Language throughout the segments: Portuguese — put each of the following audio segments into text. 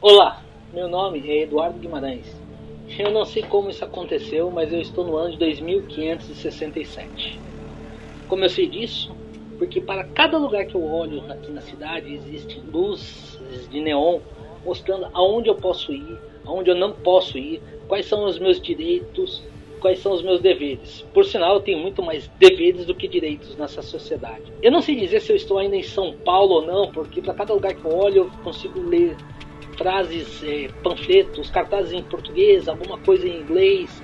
Olá, meu nome é Eduardo Guimarães. Eu não sei como isso aconteceu, mas eu estou no ano de 2567. Como eu sei disso? Porque para cada lugar que eu olho aqui na cidade existe luzes de neon mostrando aonde eu posso ir, aonde eu não posso ir, quais são os meus direitos, quais são os meus deveres. Por sinal, eu tenho muito mais deveres do que direitos nessa sociedade. Eu não sei dizer se eu estou ainda em São Paulo ou não, porque para cada lugar que eu olho eu consigo ler frases, é, panfletos, cartazes em português, alguma coisa em inglês.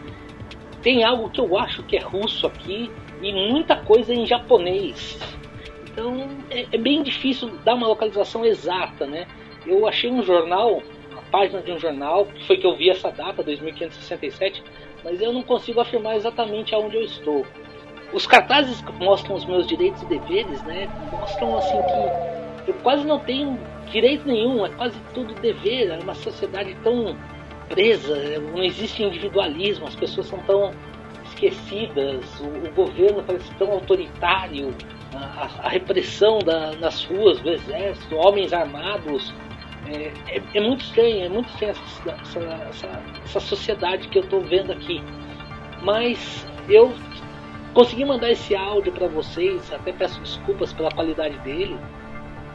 Tem algo que eu acho que é russo aqui e muita coisa em japonês. Então é, é bem difícil dar uma localização exata, né? Eu achei um jornal, uma página de um jornal, que foi que eu vi essa data, 2567, mas eu não consigo afirmar exatamente aonde eu estou. Os cartazes que mostram os meus direitos e deveres, né, mostram assim que eu quase não tenho direito nenhum, é quase tudo dever, é uma sociedade tão presa, não existe individualismo, as pessoas são tão esquecidas, o, o governo parece tão autoritário, a, a repressão da, nas ruas do exército, homens armados, é, é, é, muito estranho, é muito estranho essa, essa, essa, essa sociedade que eu estou vendo aqui. Mas eu consegui mandar esse áudio para vocês, até peço desculpas pela qualidade dele,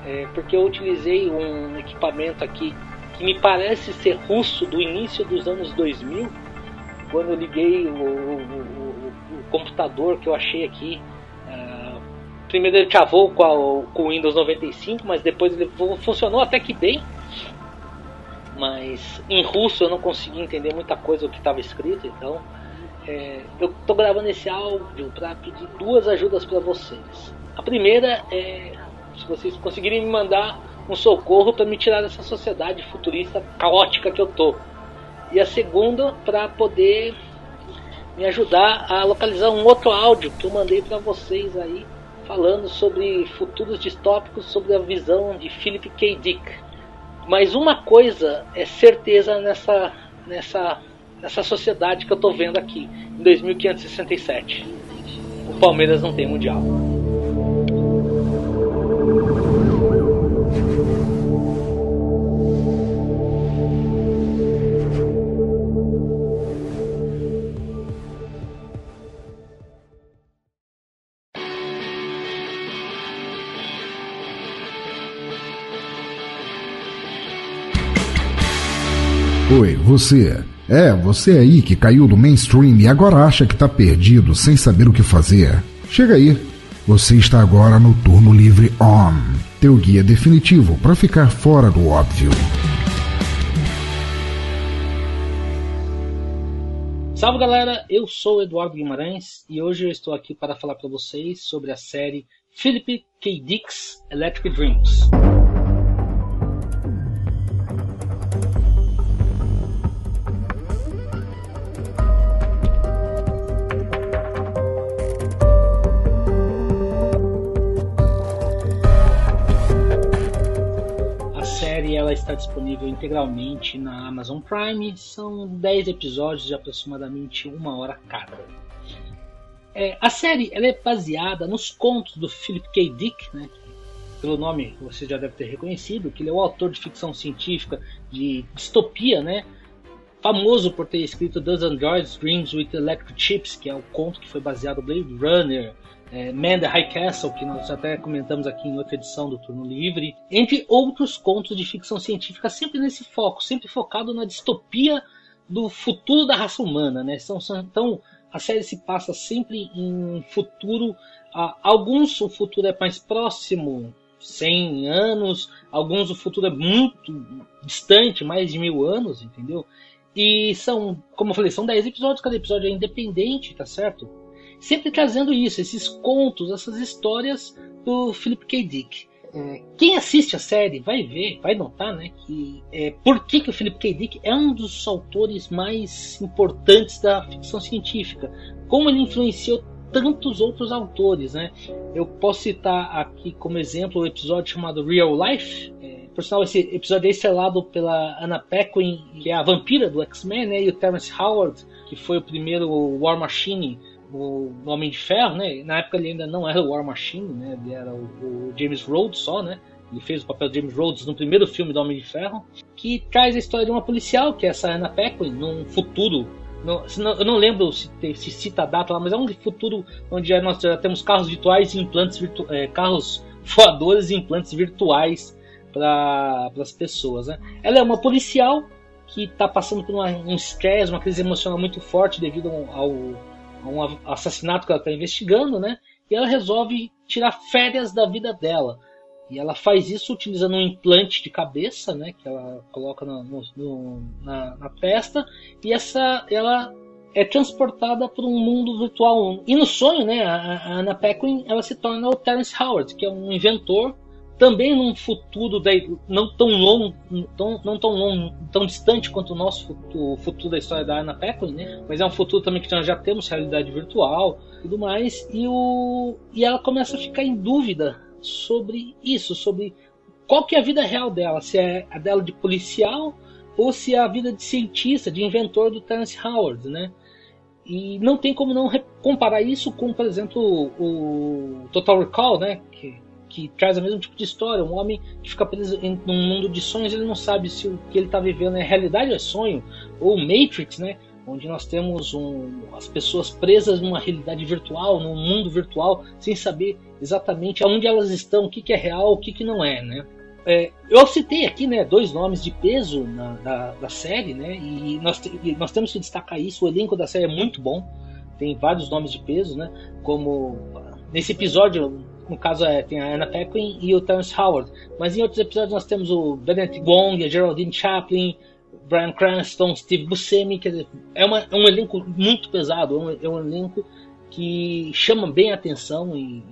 é, porque eu utilizei um equipamento aqui que me parece ser russo do início dos anos 2000, quando eu liguei o, o, o, o computador que eu achei aqui primeiro ele travou com, com o Windows 95, mas depois ele funcionou até que bem. Mas em russo eu não consegui entender muita coisa do que estava escrito, então é, eu estou gravando esse áudio para pedir duas ajudas para vocês. A primeira é se vocês conseguirem me mandar um socorro para me tirar dessa sociedade futurista caótica que eu tô. E a segunda para poder me ajudar a localizar um outro áudio que eu mandei para vocês aí falando sobre futuros distópicos sobre a visão de Philip K. Dick. Mas uma coisa é certeza nessa, nessa, nessa sociedade que eu estou vendo aqui, em 2567. O Palmeiras não tem mundial. Oi, você. É, você aí que caiu do mainstream e agora acha que está perdido sem saber o que fazer. Chega aí. Você está agora no Turno Livre On, teu guia definitivo para ficar fora do óbvio. Salve galera, eu sou Eduardo Guimarães e hoje eu estou aqui para falar para vocês sobre a série Philip K. Dick's Electric Dreams. Ela está disponível integralmente na Amazon Prime. São 10 episódios de aproximadamente uma hora cada. É, a série ela é baseada nos contos do Philip K. Dick, né, pelo nome você já deve ter reconhecido, que ele é o autor de ficção científica de distopia, né, famoso por ter escrito Does Androids Dreams with Electric Chips, que é o conto que foi baseado no Blade Runner, é, Man the High Castle, que nós até comentamos aqui em outra edição do Turno Livre, entre outros contos de ficção científica, sempre nesse foco, sempre focado na distopia do futuro da raça humana. Né? São, são, então, a série se passa sempre em futuro. Uh, alguns o futuro é mais próximo, 100 anos, alguns o futuro é muito distante, mais de mil anos, entendeu? E são, como eu falei, são 10 episódios, cada episódio é independente, tá certo? Sempre trazendo isso, esses contos, essas histórias do Philip K. Dick. É, quem assiste a série vai ver, vai notar, né, que é, por que, que o Philip K. Dick é um dos autores mais importantes da ficção científica, como ele influenciou tantos outros autores, né? Eu posso citar aqui como exemplo o episódio chamado Real Life. É, por sinal, esse episódio é estrelado pela Anna Paquin, que é a vampira do X-Men, né? E o Terence Howard, que foi o primeiro War Machine o, Homem de Ferro, né? Na época ele ainda não era o War Machine, né? Ele era o, o, James Rhodes só, né? Ele fez o papel de James Rhodes no primeiro filme do Homem de Ferro. que traz a história de uma policial, que é essa Anna Paquin, num futuro. No, eu não lembro se, se, cita a data lá, mas é um futuro onde nós já temos carros virtuais e implantes é, carros voadores e implantes virtuais para as pessoas. Né? Ela é uma policial que está passando por uma, um estresse, uma crise emocional muito forte devido ao, um assassinato que ela está investigando, né? E ela resolve tirar férias da vida dela. E ela faz isso utilizando um implante de cabeça, né? Que ela coloca no, no, na, na, testa. E essa, ela é transportada para um mundo virtual. E no sonho, né? A, a Anna Paquin, ela se torna o Terence Howard, que é um inventor também num futuro não tão longo, tão, não tão longo, tão distante quanto o nosso futuro, o futuro da história da Anna Paquin, né? Mas é um futuro também que nós já temos realidade virtual, tudo mais, e o e ela começa a ficar em dúvida sobre isso, sobre qual que é a vida real dela, se é a dela de policial ou se é a vida de cientista, de inventor do Terence Howard, né? E não tem como não comparar isso com, por exemplo, o Total Recall, né? Que que traz o mesmo tipo de história. Um homem que fica preso em um mundo de sonhos, ele não sabe se o que ele está vivendo é realidade ou é sonho. Ou Matrix, né? Onde nós temos um, as pessoas presas numa realidade virtual, num mundo virtual, sem saber exatamente aonde elas estão, o que, que é real, o que, que não é, né? É, eu citei aqui né, dois nomes de peso na, da, da série, né? E nós, e nós temos que destacar isso. O elenco da série é muito bom, tem vários nomes de peso, né? Como nesse episódio no caso é, tem a Anna Paquin e o Terence Howard. Mas em outros episódios nós temos o Benedict Wong, a Geraldine Chaplin, Brian Cranston, Steve Buscemi. Quer dizer, é, uma, é um elenco muito pesado, é um, é um elenco que chama bem a atenção e,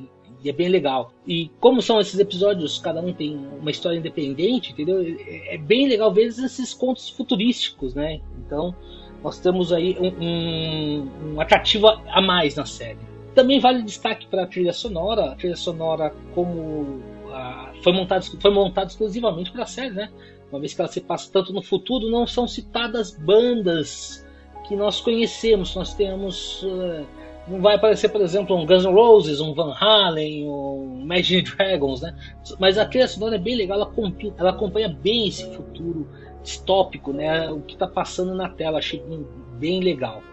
e, é bem legal. E como são esses episódios, cada um tem uma história independente, entendeu? É, é bem legal ver esses contos futurísticos, né? Então nós temos aí um, um, um atrativo a mais na série. Também vale destaque para a trilha sonora, a trilha sonora como a, foi montada foi montada exclusivamente para a série, né? Uma vez que ela se passa tanto no futuro, não são citadas bandas que nós conhecemos. Nós temos uh, não vai aparecer, por exemplo, um Guns N' Roses, um Van Halen, um Imagine Dragons, né? Mas a trilha sonora é bem legal, ela acompanha, ela acompanha bem esse futuro distópico, né? O que está passando na tela, achei bem, bem legal.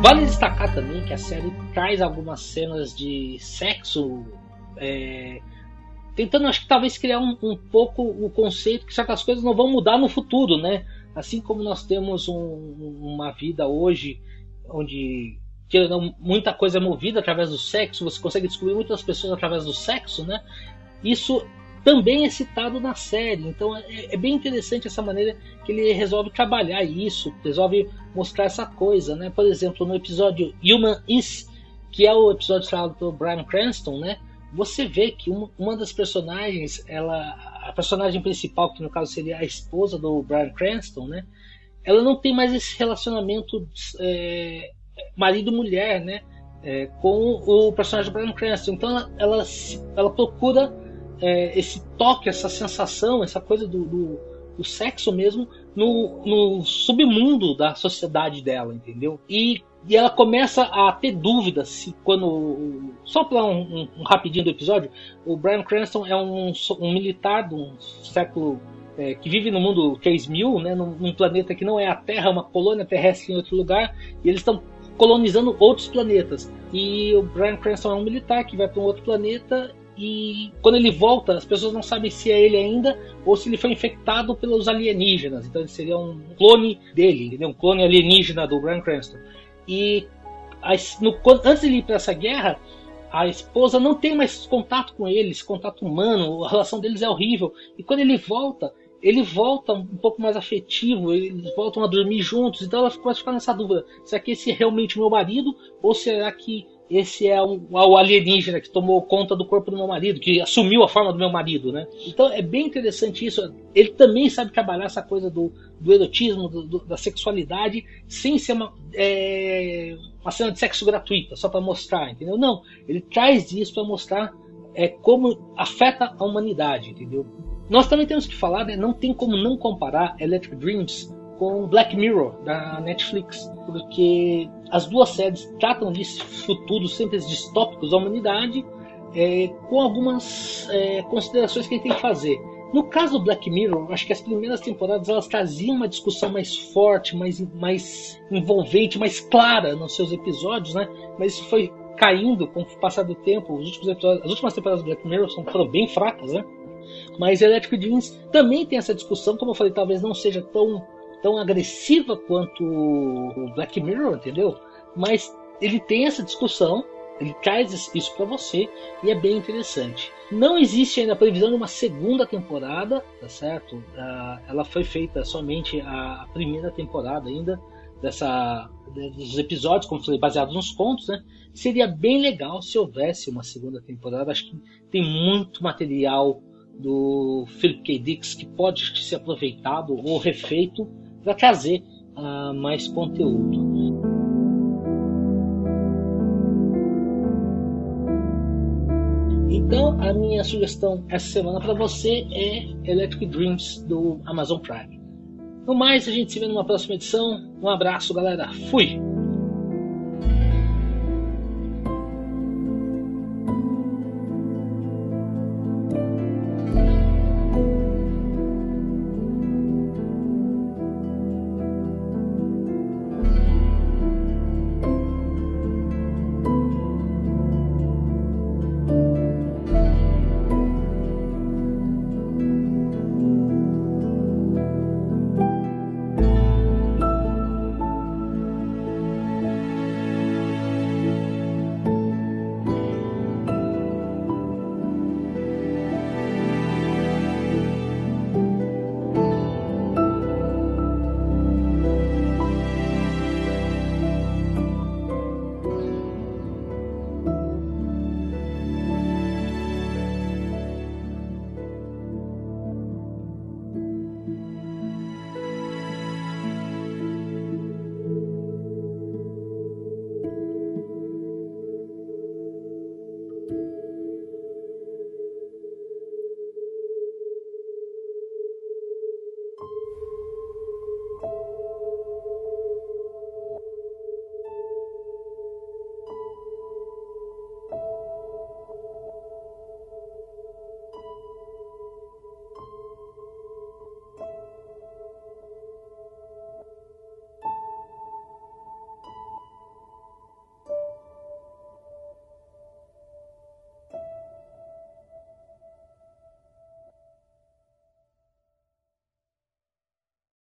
Vale destacar também que a série traz algumas cenas de sexo, é, tentando, acho que talvez criar um, um, pouco o conceito que certas coisas não vão mudar no futuro, né? Assim como nós temos um, uma vida hoje onde muita coisa é movida através do sexo, você consegue descobrir muitas pessoas através do sexo, né? Isso também é citado na série. Então é, é, bem interessante essa maneira que ele resolve trabalhar isso, resolve mostrar essa coisa, né? Por exemplo, no episódio Human Is, que é o episódio falado pelo Brian Cranston, né? Você vê que uma, uma das personagens, ela, a personagem principal, que no caso seria a esposa do Brian Cranston, né? Ela não tem mais esse relacionamento é, marido-mulher, né? É, com o personagem do Brian Cranston. Então ela, ela, ela procura é, esse toque, essa sensação, essa coisa do, do, do sexo mesmo no, no, submundo da sociedade dela, entendeu? E, e ela começa a ter dúvidas se quando. Só para um, um, um, rapidinho do episódio, o Brian Cranston é um, um militar do século. É, que vive no mundo 3000, né, num, num planeta que não é a Terra, é uma colônia terrestre em outro lugar, e eles estão colonizando outros planetas. E o Brian Cranston é um militar que vai para um outro planeta e quando ele volta, as pessoas não sabem se é ele ainda ou se ele foi infectado pelos alienígenas. Então ele seria um clone dele, entendeu? um clone alienígena do Brian Cranston. E no, antes de ele ir para essa guerra, a esposa não tem mais contato com ele, esse contato humano, a relação deles é horrível. E quando ele volta, ele volta um pouco mais afetivo, eles voltam a dormir juntos, então ela começa a ficar nessa dúvida: será que esse é realmente meu marido? Ou será que esse é o, o, alienígena que tomou conta do corpo do meu marido, que assumiu a forma do meu marido, né? Então é bem interessante isso. Ele também sabe trabalhar essa coisa do, do erotismo, do, do, da sexualidade, sem ser uma, é, uma cena de sexo gratuita, só para mostrar, entendeu? Não, ele traz isso para mostrar é, como afeta a humanidade, entendeu? Nós também temos que falar, né, não tem como não comparar Electric Dreams com Black Mirror da Netflix, porque as duas séries tratam desse futuro sempre distópicos da humanidade, é, com algumas é, considerações que a gente tem que fazer. No caso do Black Mirror, acho que as primeiras temporadas elas traziam uma discussão mais forte, mais, mais envolvente, mais clara nos seus episódios, né? Mas isso foi caindo com o passar do tempo. Os últimos episódios, as últimas temporadas do Black Mirror foram bem fracas, né? Mas Electric Dreams também tem essa discussão, como eu falei, talvez não seja tão, tão agressiva quanto o Black Mirror, entendeu? Mas ele tem essa discussão, ele traz isso para você e é bem interessante. Não existe ainda a previsão de uma segunda temporada, tá certo? Uh, ela foi feita somente a primeira temporada ainda dessa dos episódios, como falei, baseados nos contos, né? Seria bem legal se houvesse uma segunda temporada. Acho que tem muito material do Philip K. Dix que pode ser aproveitado ou refeito para trazer uh, mais conteúdo. Então, a minha sugestão essa semana para você é Electric Dreams do Amazon Prime. No mais, a gente se vê numa próxima edição. Um abraço, galera. Fui!